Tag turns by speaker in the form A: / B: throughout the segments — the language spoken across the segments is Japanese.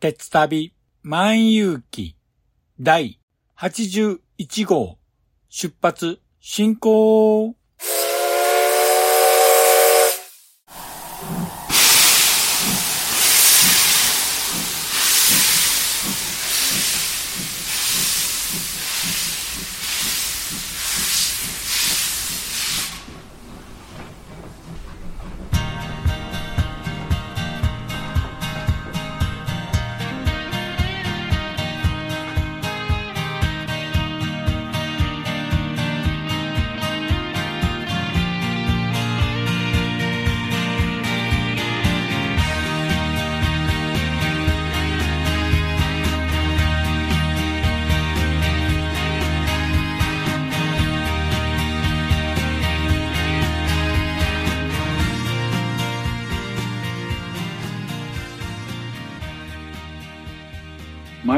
A: 鉄旅万有記第81号。出発進行。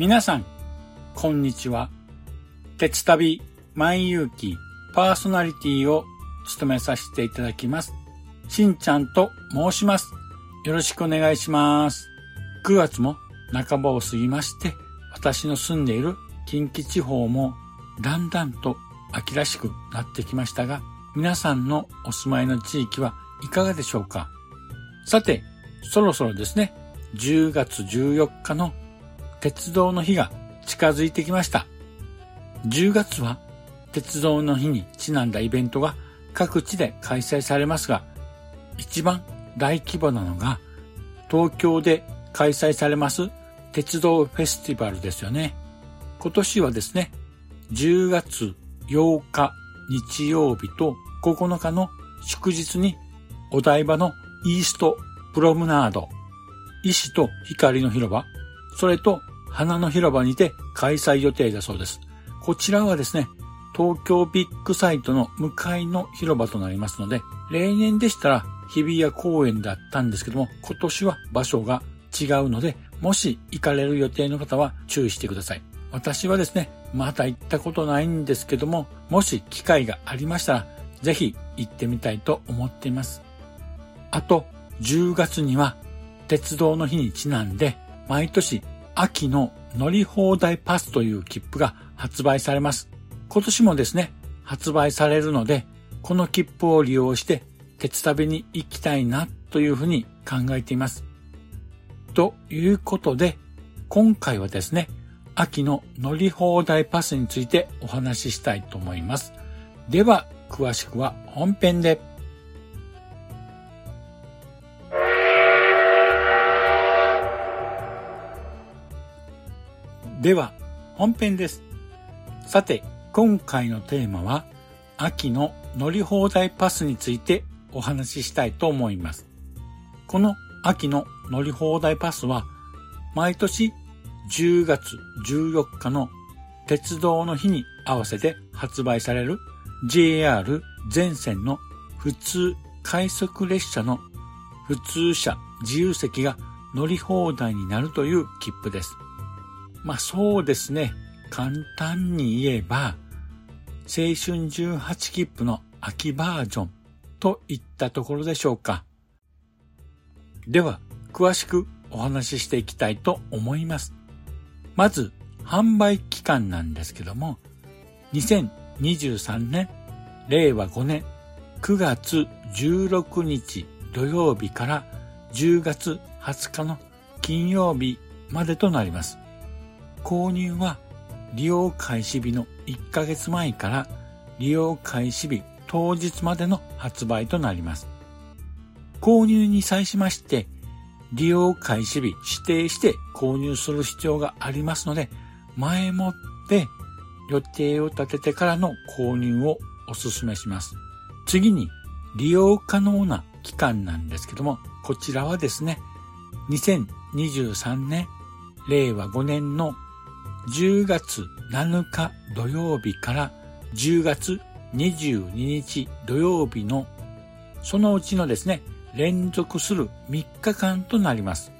A: 皆さん、こんにちは。鉄旅万有記パーソナリティを務めさせていただきます。しんちゃんと申します。よろしくお願いします。9月も半ばを過ぎまして、私の住んでいる近畿地方もだんだんと秋らしくなってきましたが、皆さんのお住まいの地域はいかがでしょうかさて、そろそろですね、10月14日の鉄道の日が近づいてきました。10月は鉄道の日にちなんだイベントが各地で開催されますが、一番大規模なのが東京で開催されます鉄道フェスティバルですよね。今年はですね、10月8日日曜日と9日の祝日にお台場のイーストプロムナード、石と光の広場、それと花の広場にて開催予定だそうです。こちらはですね、東京ビッグサイトの向かいの広場となりますので、例年でしたら日比谷公園だったんですけども、今年は場所が違うので、もし行かれる予定の方は注意してください。私はですね、まだ行ったことないんですけども、もし機会がありましたら、ぜひ行ってみたいと思っています。あと、10月には鉄道の日にちなんで、毎年秋の乗り放題パスという切符が発売されます。今年もですね、発売されるので、この切符を利用して鉄旅に行きたいなというふうに考えています。ということで、今回はですね、秋の乗り放題パスについてお話ししたいと思います。では、詳しくは本編で。では、本編です。さて、今回のテーマは、秋の乗り放題パスについてお話ししたいと思います。この秋の乗り放題パスは、毎年10月14日の鉄道の日に合わせて発売される JR 全線の普通快速列車の普通車自由席が乗り放題になるという切符です。まあそうですね。簡単に言えば、青春18切符の秋バージョンといったところでしょうか。では、詳しくお話ししていきたいと思います。まず、販売期間なんですけども、2023年、令和5年9月16日土曜日から10月20日の金曜日までとなります。購入は利用開始日の1ヶ月前から利用開始日当日までの発売となります。購入に際しまして、利用開始日指定して購入する必要がありますので、前もって予定を立ててからの購入をお勧めします。次に利用可能な期間なんですけども、こちらはですね、2023年令和5年の10月7日土曜日から10月22日土曜日のそのうちのですね、連続する3日間となります。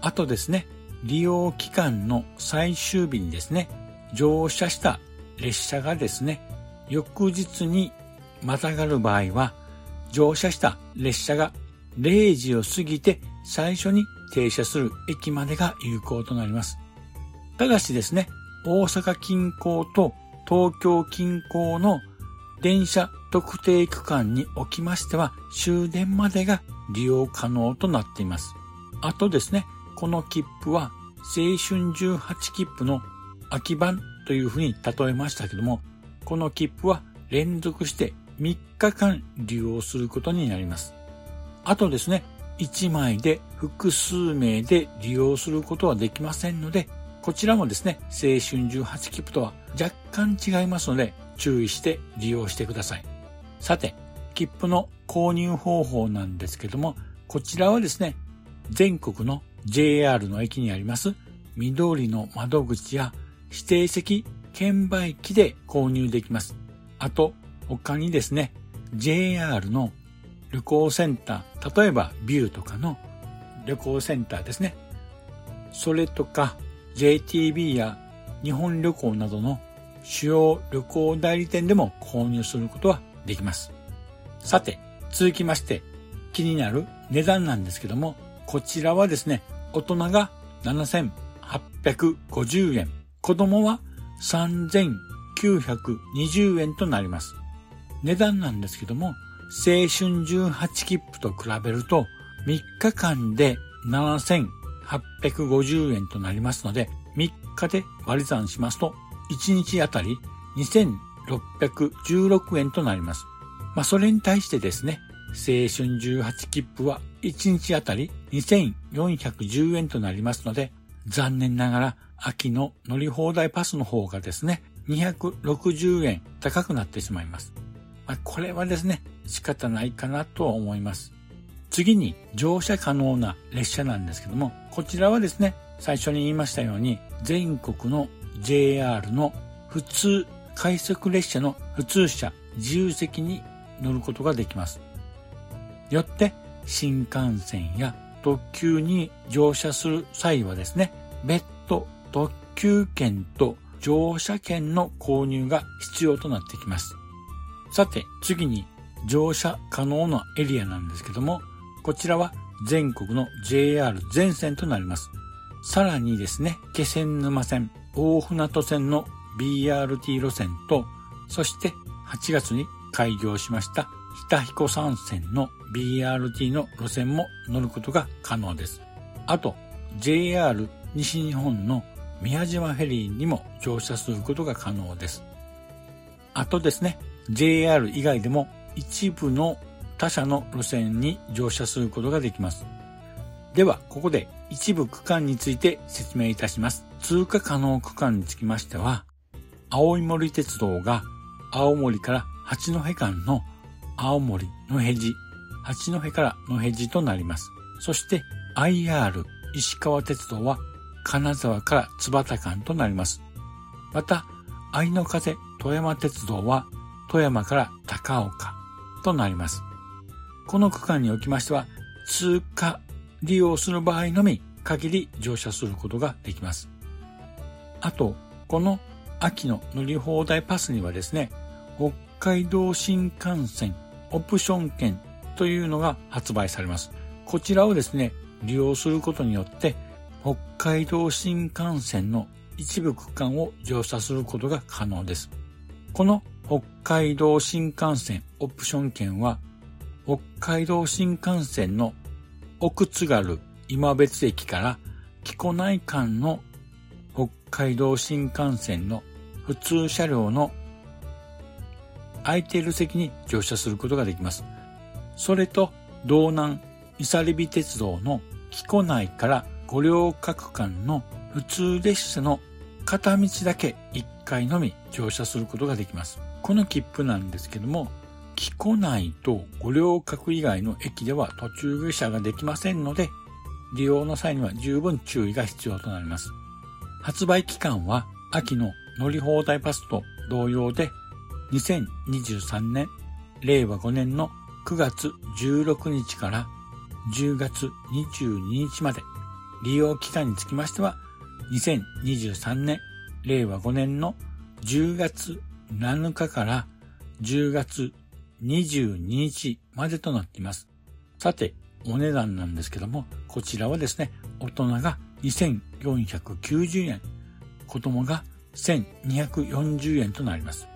A: あとですね、利用期間の最終日にですね、乗車した列車がですね、翌日にまたがる場合は、乗車した列車が0時を過ぎて最初に停車する駅までが有効となります。ただしですね、大阪近郊と東京近郊の電車特定区間におきましては終電までが利用可能となっています。あとですね、この切符は青春18切符の空き版というふうに例えましたけども、この切符は連続して3日間利用することになります。あとですね、1枚で複数名で利用することはできませんので、こちらもですね、青春18切符とは若干違いますので、注意して利用してください。さて、切符の購入方法なんですけども、こちらはですね、全国の JR の駅にあります緑の窓口や指定席券売機で購入できます。あと、他にですね、JR の旅行センター、例えばビューとかの旅行センターですね。それとか JTB や日本旅行などの主要旅行代理店でも購入することはできます。さて、続きまして気になる値段なんですけども、こちらはですね、大人が7850円、子供は3920円となります。値段なんですけども、青春18切符と比べると3日間で7850 850円となりますので、3日で割り算しますと1日あたり2616円となります。まあ、それに対してですね、青春18切符は1日あたり2410円となりますので、残念ながら秋の乗り放題パスの方がですね、260円高くなってしまいます。まあ、これはですね、仕方ないかなとは思います。次に乗車可能な列車なんですけども、こちらはですね、最初に言いましたように、全国の JR の普通快速列車の普通車自由席に乗ることができます。よって新幹線や特急に乗車する際はですね、別途特急券と乗車券の購入が必要となってきます。さて、次に乗車可能なエリアなんですけども、こちらは全国の JR 全線となります。さらにですね、気仙沼線、大船渡線の BRT 路線と、そして8月に開業しました北彦山線の BRT の路線も乗ることが可能です。あと、JR 西日本の宮島フェリーにも乗車することが可能です。あとですね、JR 以外でも一部の他社の路線に乗車することができます。では、ここで一部区間について説明いたします。通過可能区間につきましては、青い森鉄道が青森から八戸間の青森のへじ、八戸からのへじとなります。そして IR 石川鉄道は金沢から津幡間となります。また、愛の風富山鉄道は富山から高岡となります。この区間におきましては、通過利用する場合のみ限り乗車することができます。あと、この秋の乗り放題パスにはですね、北海道新幹線オプション券というのが発売されます。こちらをですね、利用することによって、北海道新幹線の一部区間を乗車することが可能です。この北海道新幹線オプション券は、北海道新幹線の奥津軽今別駅から木古内間の北海道新幹線の普通車両の空いている席に乗車することができます。それと、道南伊佐リビ鉄道の木古内から五両各間の普通列車の片道だけ1回のみ乗車することができます。この切符なんですけども、木古内と五両郭以外の駅では途中下車ができませんので、利用の際には十分注意が必要となります。発売期間は秋の乗り放題パスと同様で、2023年令和5年の9月16日から10月22日まで、利用期間につきましては、2023年令和5年の10月7日から10月22日までとなっています。さて、お値段なんですけども、こちらはですね、大人が2490円、子供が1240円となります。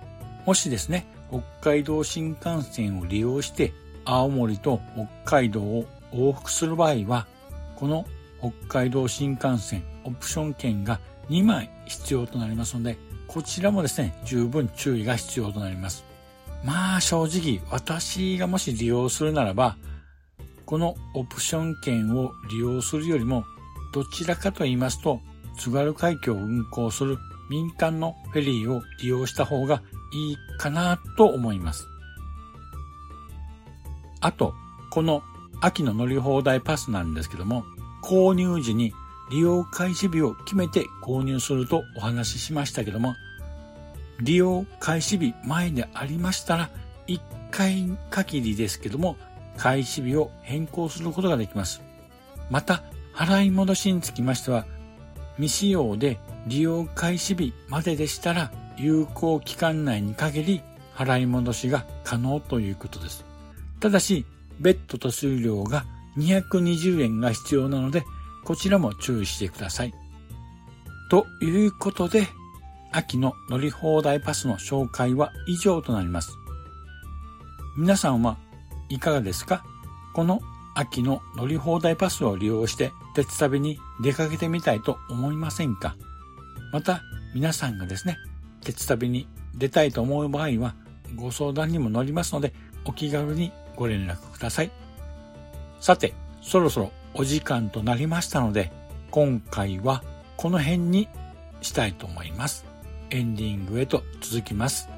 A: もしですね、北海道新幹線を利用して青森と北海道を往復する場合は、この北海道新幹線オプション券が2枚必要となりますので、こちらもですね、十分注意が必要となります。まあ正直、私がもし利用するならば、このオプション券を利用するよりも、どちらかと言いますと、津軽海峡を運航する民間のフェリーを利用した方がいいかなと思います。あと、この秋の乗り放題パスなんですけども、購入時に利用開始日を決めて購入するとお話ししましたけども、利用開始日前でありましたら、1回限りですけども、開始日を変更することができます。また、払い戻しにつきましては、未使用で利用開始日まででしたら、有効期間内に限り払い戻しが可能ということです。ただし、別途手数料が220円が必要なので、こちらも注意してください。ということで、秋の乗り放題パスの紹介は以上となります。皆さんはいかがですか？この秋の乗り放題パスを利用して鉄旅に出かけてみたいと思いませんか？また皆さんがですね、鉄旅に出たいと思う場合はご相談にも乗りますのでお気軽にご連絡ください。さて、そろそろお時間となりましたので、今回はこの辺にしたいと思います。エンディングへと続きます。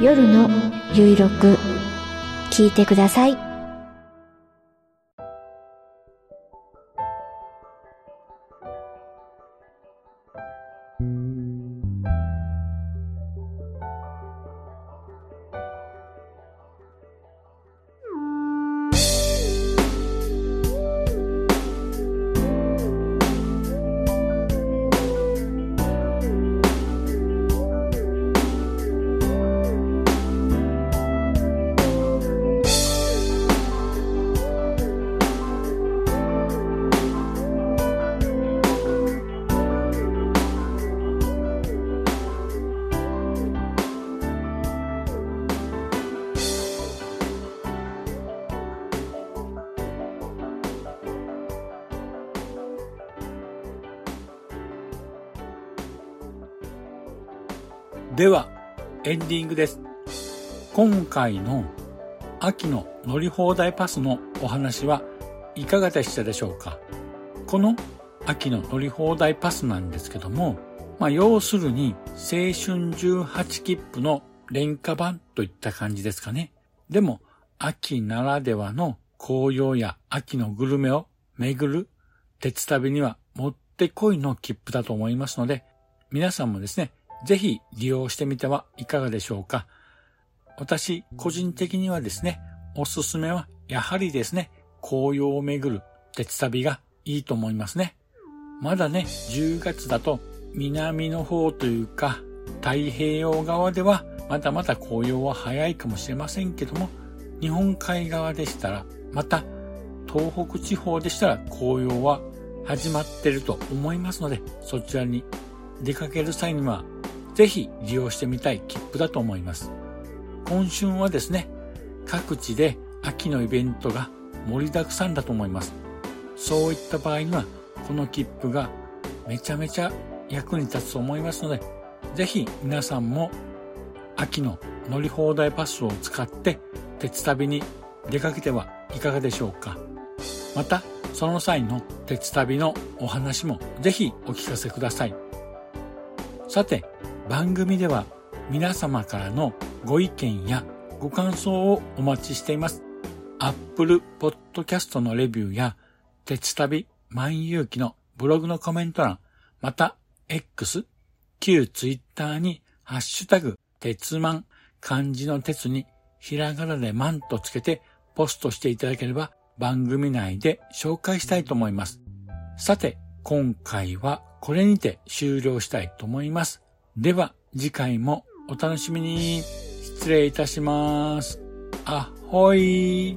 B: 夜のゆいろく聞いてください。
A: では、エンディングです。今回の秋の乗り放題パスのお話はいかがでしたでしょうか？この秋の乗り放題パスなんですけども、まあ、要するに青春18切符の廉価版といった感じですかね。でも、秋ならではの紅葉や秋のグルメを巡る鉄旅にはもってこいの切符だと思いますので、皆さんもですね、ぜひ利用してみてはいかがでしょうか。私、個人的にはですね、おすすめはやはりですね、紅葉を巡る鉄旅がいいと思いますね。まだね、10月だと南の方というか太平洋側ではまだまだ紅葉は早いかもしれませんけども、日本海側でしたら、また東北地方でしたら紅葉は始まってると思いますので、そちらに出かける際にはぜひ利用してみたい切符だと思います。今春はですね、各地で秋のイベントが盛りだくさんだと思います。そういった場合には、この切符がめちゃめちゃ役に立つと思いますので、ぜひ皆さんも秋の乗り放題パスを使って鉄旅に出かけてはいかがでしょうか。また、その際の鉄旅のお話もぜひお聞かせください。さて、番組では皆様からのご意見やご感想をお待ちしています。Apple Podcast のレビューや鉄旅万有機のブログのコメント欄、また X、旧 Twitter にハッシュタグ鉄マン漢字の鉄にひらがなでマンとつけてポストしていただければ番組内で紹介したいと思います。さて、今回はこれにて終了したいと思います。では次回もお楽しみに。失礼いたします。あほい。